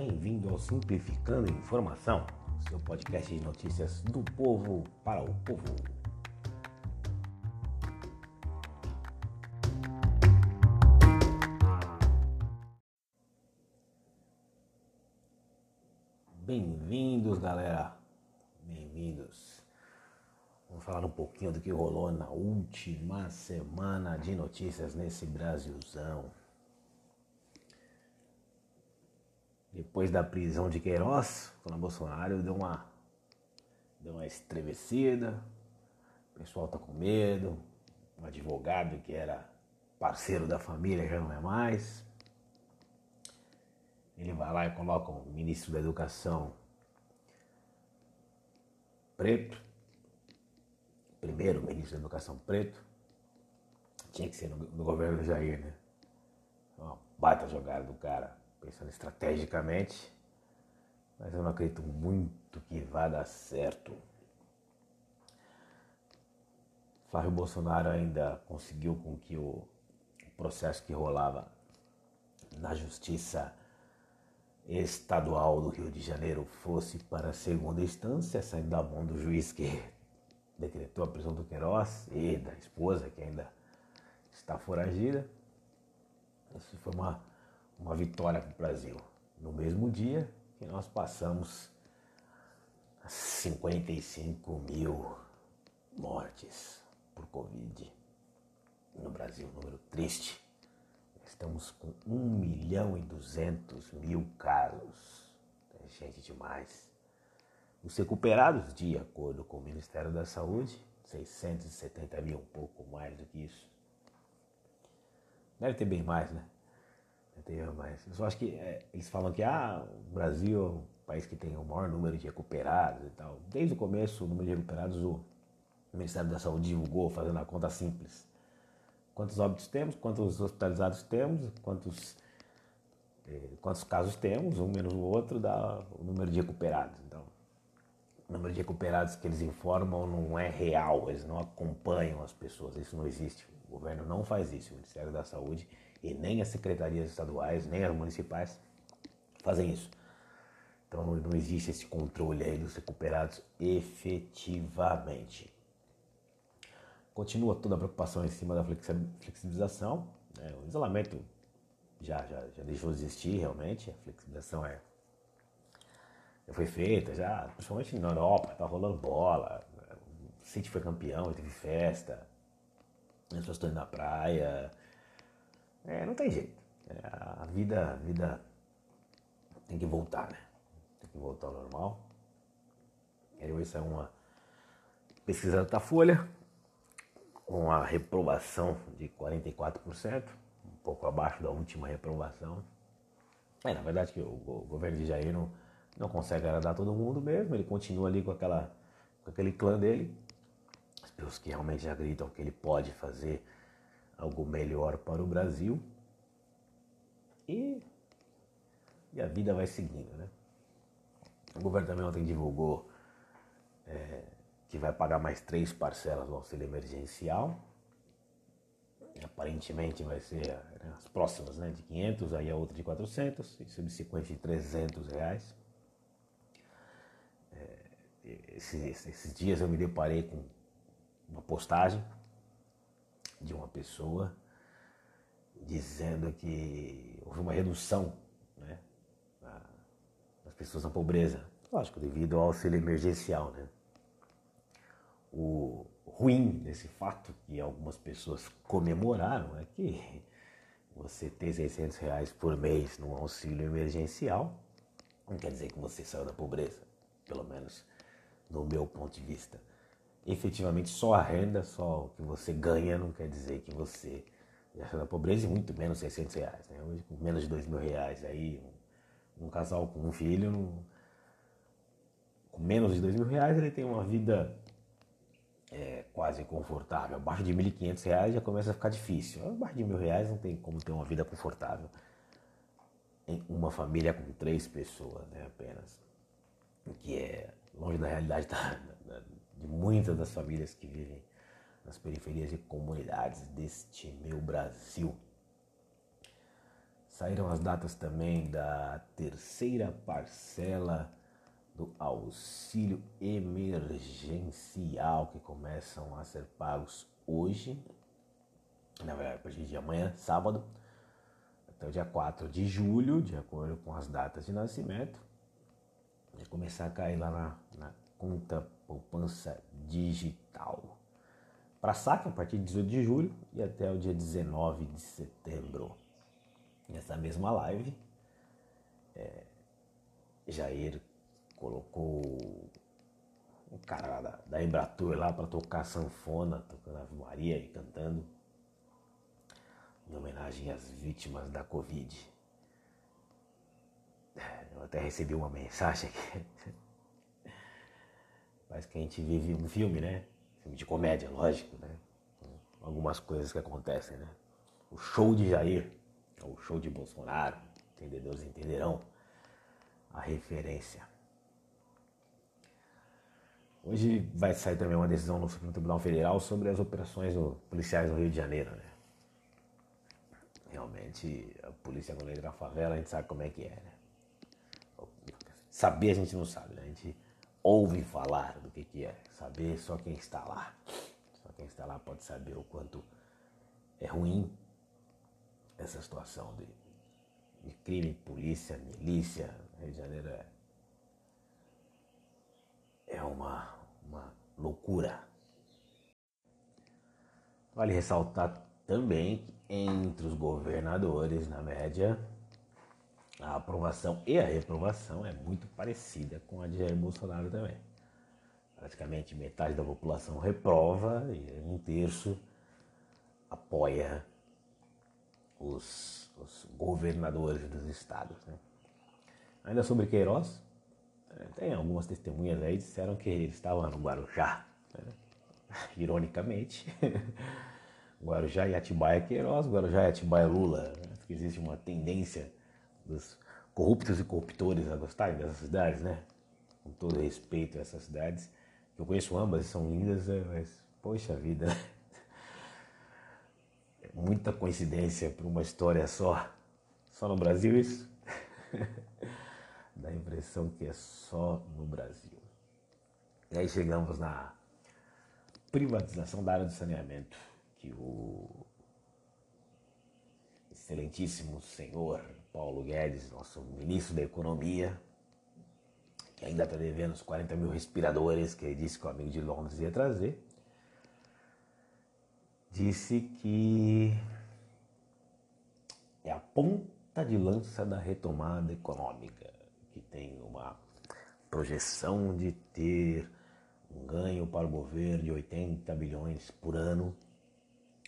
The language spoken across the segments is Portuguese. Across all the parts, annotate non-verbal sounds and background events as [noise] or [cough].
Bem-vindo ao Simplificando Informação, seu podcast de notícias do povo para o povo. Bem-vindos, galera. Bem-vindos. Vamos falar um pouquinho do que rolou na última semana de notícias nesse Brasilzão. Depois da prisão de Queiroz, quando Bolsonaro deu uma, deu uma estremecida, o pessoal tá com medo, um advogado que era parceiro da família já não é mais. Ele vai lá e coloca o ministro da Educação preto, primeiro ministro da Educação preto, tinha que ser no, no governo Jair, né? Uma baita jogada do cara pensando estrategicamente, mas eu não acredito muito que vá dar certo. Flávio Bolsonaro ainda conseguiu com que o processo que rolava na Justiça Estadual do Rio de Janeiro fosse para a segunda instância, saindo da mão do juiz que decretou a prisão do Queiroz e da esposa que ainda está foragida. Isso foi uma uma vitória para o Brasil. No mesmo dia que nós passamos 55 mil mortes por Covid no Brasil, número triste. Estamos com 1 milhão e 200 mil casos. É gente demais. Os recuperados, de acordo com o Ministério da Saúde, 670 mil, um pouco mais do que isso. Deve ter bem mais, né? Entendeu? Mas eu só acho que é, eles falam que ah, o Brasil é o país que tem o maior número de recuperados e tal. Desde o começo, o número de recuperados, o Ministério da Saúde divulgou, fazendo a conta simples. Quantos óbitos temos, quantos hospitalizados temos, quantos, eh, quantos casos temos, um menos o outro dá o número de recuperados. Então, o número de recuperados que eles informam não é real, eles não acompanham as pessoas, isso não existe. O governo não faz isso, o Ministério da Saúde e nem as secretarias estaduais, nem as municipais fazem isso. Então não, existe esse controle aí dos recuperados efetivamente. Continua toda a preocupação em cima da flexibilização. Né? O isolamento já, já, já deixou de existir realmente. A flexibilização é, já foi feita, já, principalmente na Europa, tá rolando bola. O City foi campeão, teve festa. As pessoas estão indo na praia, é, não tem jeito. É, a vida, a vida tem que voltar, né? Tem que voltar ao normal. E isso é uma pesquisa da Folha, com a reprovação de 44%, um pouco abaixo da última reprovação. É, na verdade que o, o governo de Jair não, não consegue agradar todo mundo mesmo, ele continua ali com, aquela, com aquele clã dele, as pessoas que realmente acreditam que ele pode fazer algo melhor para o Brasil. E, e a vida vai seguindo, né? O governo também ontem divulgou é, que vai pagar mais três parcelas do auxílio emergencial. Aparentemente vai ser né, as próximas, né? De 500, aí a outra de 400 e subsequente de 300 reais. É, esses, esses dias eu me deparei com uma postagem de uma pessoa dizendo que houve uma redução né, das pessoas na pobreza. Lógico, devido ao auxílio emergencial. Né? O ruim desse fato que algumas pessoas comemoraram é que você ter 600 reais por mês no auxílio emergencial não quer dizer que você saiu da pobreza, pelo menos no meu ponto de vista efetivamente só a renda, só o que você ganha, não quer dizer que você já está na pobreza e muito menos 600 reais. Né? Hoje, com menos de 2 mil reais, aí, um, um casal com um filho, com menos de 2 mil reais, ele tem uma vida é, quase confortável. Abaixo de 1.500 reais já começa a ficar difícil. Abaixo de mil reais não tem como ter uma vida confortável em uma família com três pessoas, né, apenas. O que é longe da realidade da, da, de muitas das famílias que vivem nas periferias e comunidades deste meu Brasil. Saíram as datas também da terceira parcela do auxílio emergencial que começam a ser pagos hoje, na verdade, a partir de amanhã, sábado, até o dia 4 de julho, de acordo com as datas de nascimento, vai começar a cair lá na, na conta poupança digital. Para saque a partir de 18 de julho e até o dia 19 de setembro. Nessa mesma live, é, Jair colocou um cara da, da Embratur lá para tocar sanfona, tocando Ave Maria e cantando em homenagem às vítimas da Covid. Eu até recebi uma mensagem aqui. [laughs] Parece que a gente vive um filme, né? Filme de comédia, lógico, né? Algumas coisas que acontecem, né? O show de Jair, o show de Bolsonaro, entendedores entenderão a referência. Hoje vai sair também uma decisão no Supremo Tribunal Federal sobre as operações policiais no Rio de Janeiro. Né? Realmente, a polícia quando entra na favela, a gente sabe como é que é. Né? Saber a gente não sabe, né? a gente ouve falar do que, que é. Saber só quem está lá. Só quem está lá pode saber o quanto é ruim essa situação de, de crime, polícia, milícia. Rio de Janeiro é é uma, uma loucura. Vale ressaltar também que entre os governadores, na média, a aprovação e a reprovação é muito parecida com a de Jair Bolsonaro também. Praticamente metade da população reprova e um terço apoia os, os governadores dos estados. Né? Ainda sobre Queiroz, tem algumas testemunhas aí disseram que ele estava no Guarujá, né? [laughs] ironicamente. [laughs] Guarujá e Atibaia Queiroz, Guarujá e Atibaia Lula. Né? Que existe uma tendência dos corruptos e corruptores a gostarem dessas cidades, né? Com todo respeito a essas cidades. Eu conheço ambas, são lindas, né? mas poxa vida. É muita coincidência para uma história só. Só no Brasil isso? [laughs] dá a impressão que é só no Brasil. E aí chegamos na privatização da área do saneamento, que o excelentíssimo senhor Paulo Guedes, nosso ministro da Economia, que ainda está devendo os 40 mil respiradores que ele disse que o amigo de Londres ia trazer, disse que é a ponta de lança da retomada econômica que tem uma projeção de ter um ganho para o governo de 80 bilhões por ano,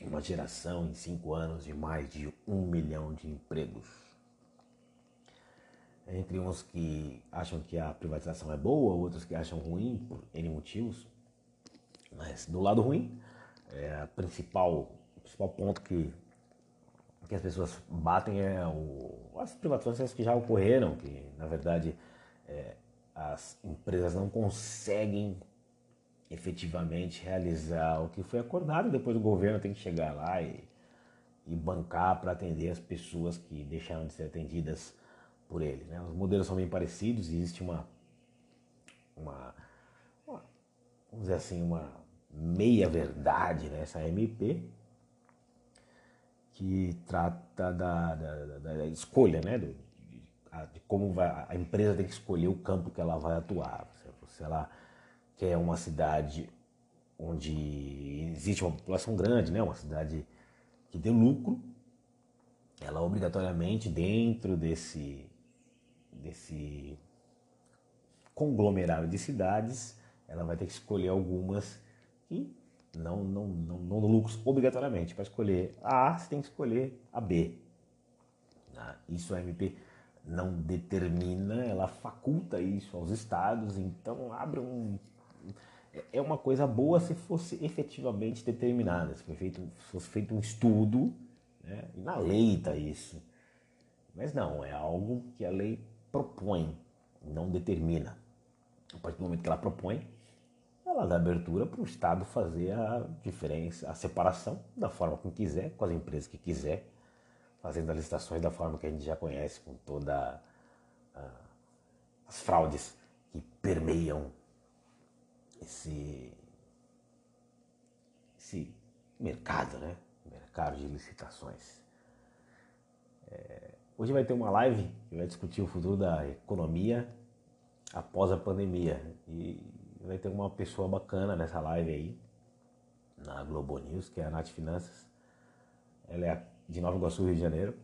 uma geração em cinco anos de mais de um milhão de empregos. Entre uns que acham que a privatização é boa, outros que acham ruim por N motivos. Mas do lado ruim, é a principal, o principal ponto que que as pessoas batem é o, as privatizações que já ocorreram, que na verdade é, as empresas não conseguem efetivamente realizar o que foi acordado, depois o governo tem que chegar lá e, e bancar para atender as pessoas que deixaram de ser atendidas por ele. Né? Os modelos são bem parecidos, existe uma, uma, uma vamos dizer assim, uma meia verdade nessa MP, que trata da, da, da escolha, né? Do, de, de, como vai, a empresa tem que escolher o campo que ela vai atuar. Se ela quer uma cidade onde existe uma população grande, né? Uma cidade que dê lucro, ela obrigatoriamente dentro desse desse conglomerado de cidades, ela vai ter que escolher algumas que não, não, não, não no lucros obrigatoriamente. Para escolher a A, você tem que escolher a B. Ah, isso a MP não determina, ela faculta isso aos estados, então abre um. É uma coisa boa se fosse efetivamente determinada, se, feito, se fosse feito um estudo, né? e na lei está isso. Mas não, é algo que a lei propõe, não determina. A partir do momento que ela propõe, ela dá abertura para o Estado fazer a diferença, a separação da forma que quiser, com as empresas que quiser, fazendo as licitações da forma que a gente já conhece, com toda uh, as fraudes que permeiam esse, esse mercado, né? Mercado de licitações. É, hoje vai ter uma live que vai discutir o futuro da economia após a pandemia. E vai ter uma pessoa bacana nessa live aí, na Globo News, que é a Nath Finanças. Ela é de Nova Iguaçu, Rio de Janeiro.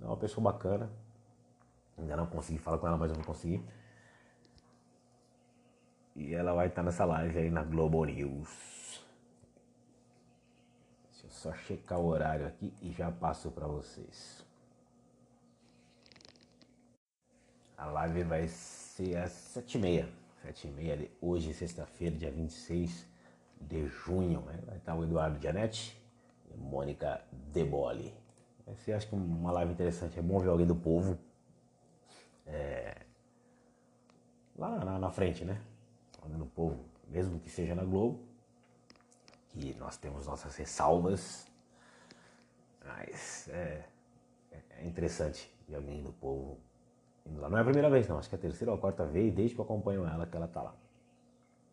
É uma pessoa bacana. Ainda não consegui falar com ela, mas eu não consegui. E ela vai estar nessa live aí na Globo News. Deixa eu só checar o horário aqui e já passo para vocês. A live vai ser às sete e meia. Sete e meia de hoje, sexta-feira, dia 26 de junho. Né? Vai estar o Eduardo Gianetti e Mônica Deboli. Ser, acho que uma live interessante. É bom ver alguém do povo é, lá na, na frente, né? no povo, mesmo que seja na Globo, que nós temos nossas ressalvas, mas é, é interessante ver alguém do povo lá. Não é a primeira vez, não, acho que é a terceira ou a quarta vez, desde que eu acompanho ela, que ela tá lá.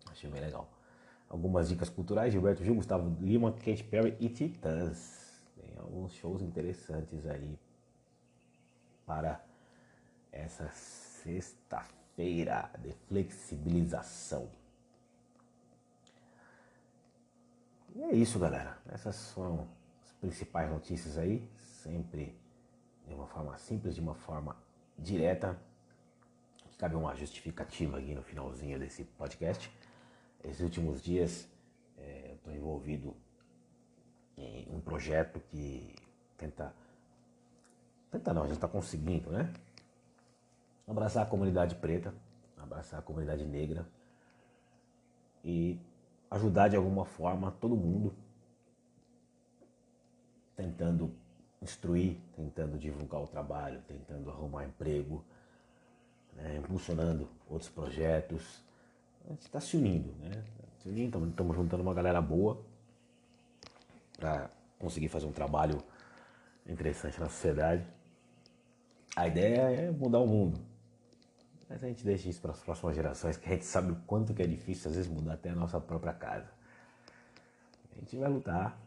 Achei bem legal. Algumas dicas culturais, Gilberto Gil, Gustavo Lima, Kate Perry e Titãs. Tem alguns shows interessantes aí para essa sexta-feira feira de flexibilização. E é isso, galera. Essas foram as principais notícias aí, sempre de uma forma simples, de uma forma direta. Cabe uma justificativa aqui no finalzinho desse podcast. Esses últimos dias é, eu estou envolvido em um projeto que tenta. Tenta não, a gente está conseguindo, né? abraçar a comunidade preta, abraçar a comunidade negra e ajudar de alguma forma todo mundo, tentando instruir, tentando divulgar o trabalho, tentando arrumar emprego, né, impulsionando outros projetos. A gente está se unindo, né? Estamos juntando uma galera boa para conseguir fazer um trabalho interessante na sociedade. A ideia é mudar o mundo. Mas a gente deixa isso para as próximas gerações, que a gente sabe o quanto que é difícil às vezes mudar até a nossa própria casa. A gente vai lutar.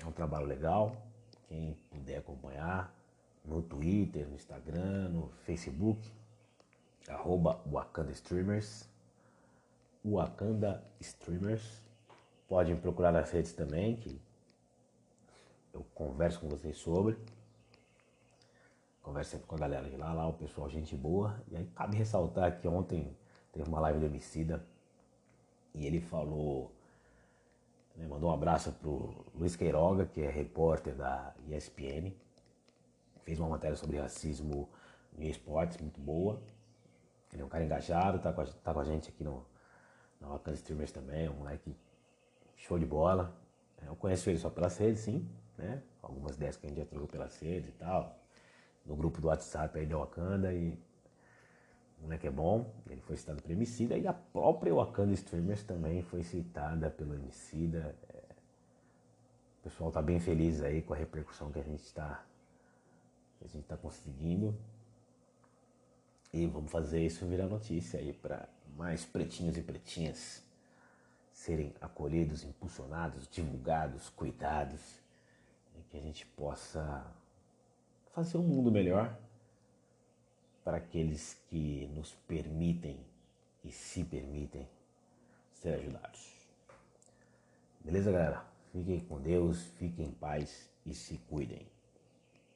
É um trabalho legal. Quem puder acompanhar no Twitter, no Instagram, no Facebook, arroba Wakanda Streamers. Wakanda Streamers. Podem procurar nas redes também, que eu converso com vocês sobre. Conversa sempre com a galera de lá, lá o pessoal, gente boa. E aí cabe ressaltar que ontem teve uma live do Emicida e ele falou, né, mandou um abraço pro Luiz Queiroga, que é repórter da ESPN. Fez uma matéria sobre racismo no esportes muito boa. Ele é um cara engajado, tá com a, tá com a gente aqui no, na Wakan Streamers também, um moleque show de bola. Eu conheço ele só pelas redes, sim, né? Algumas ideias que a gente já trocou pelas redes e tal no grupo do WhatsApp aí da Wakanda e o moleque é bom, ele foi citado pelo Emicida e a própria Wakanda Streamers também foi citada pelo Emicida. É, o pessoal tá bem feliz aí com a repercussão que a gente está a gente está conseguindo. E vamos fazer isso virar notícia aí para mais pretinhos e pretinhas serem acolhidos, impulsionados, divulgados, cuidados, e que a gente possa fazer um mundo melhor para aqueles que nos permitem e se permitem ser ajudados. Beleza, galera? Fiquem com Deus, fiquem em paz e se cuidem.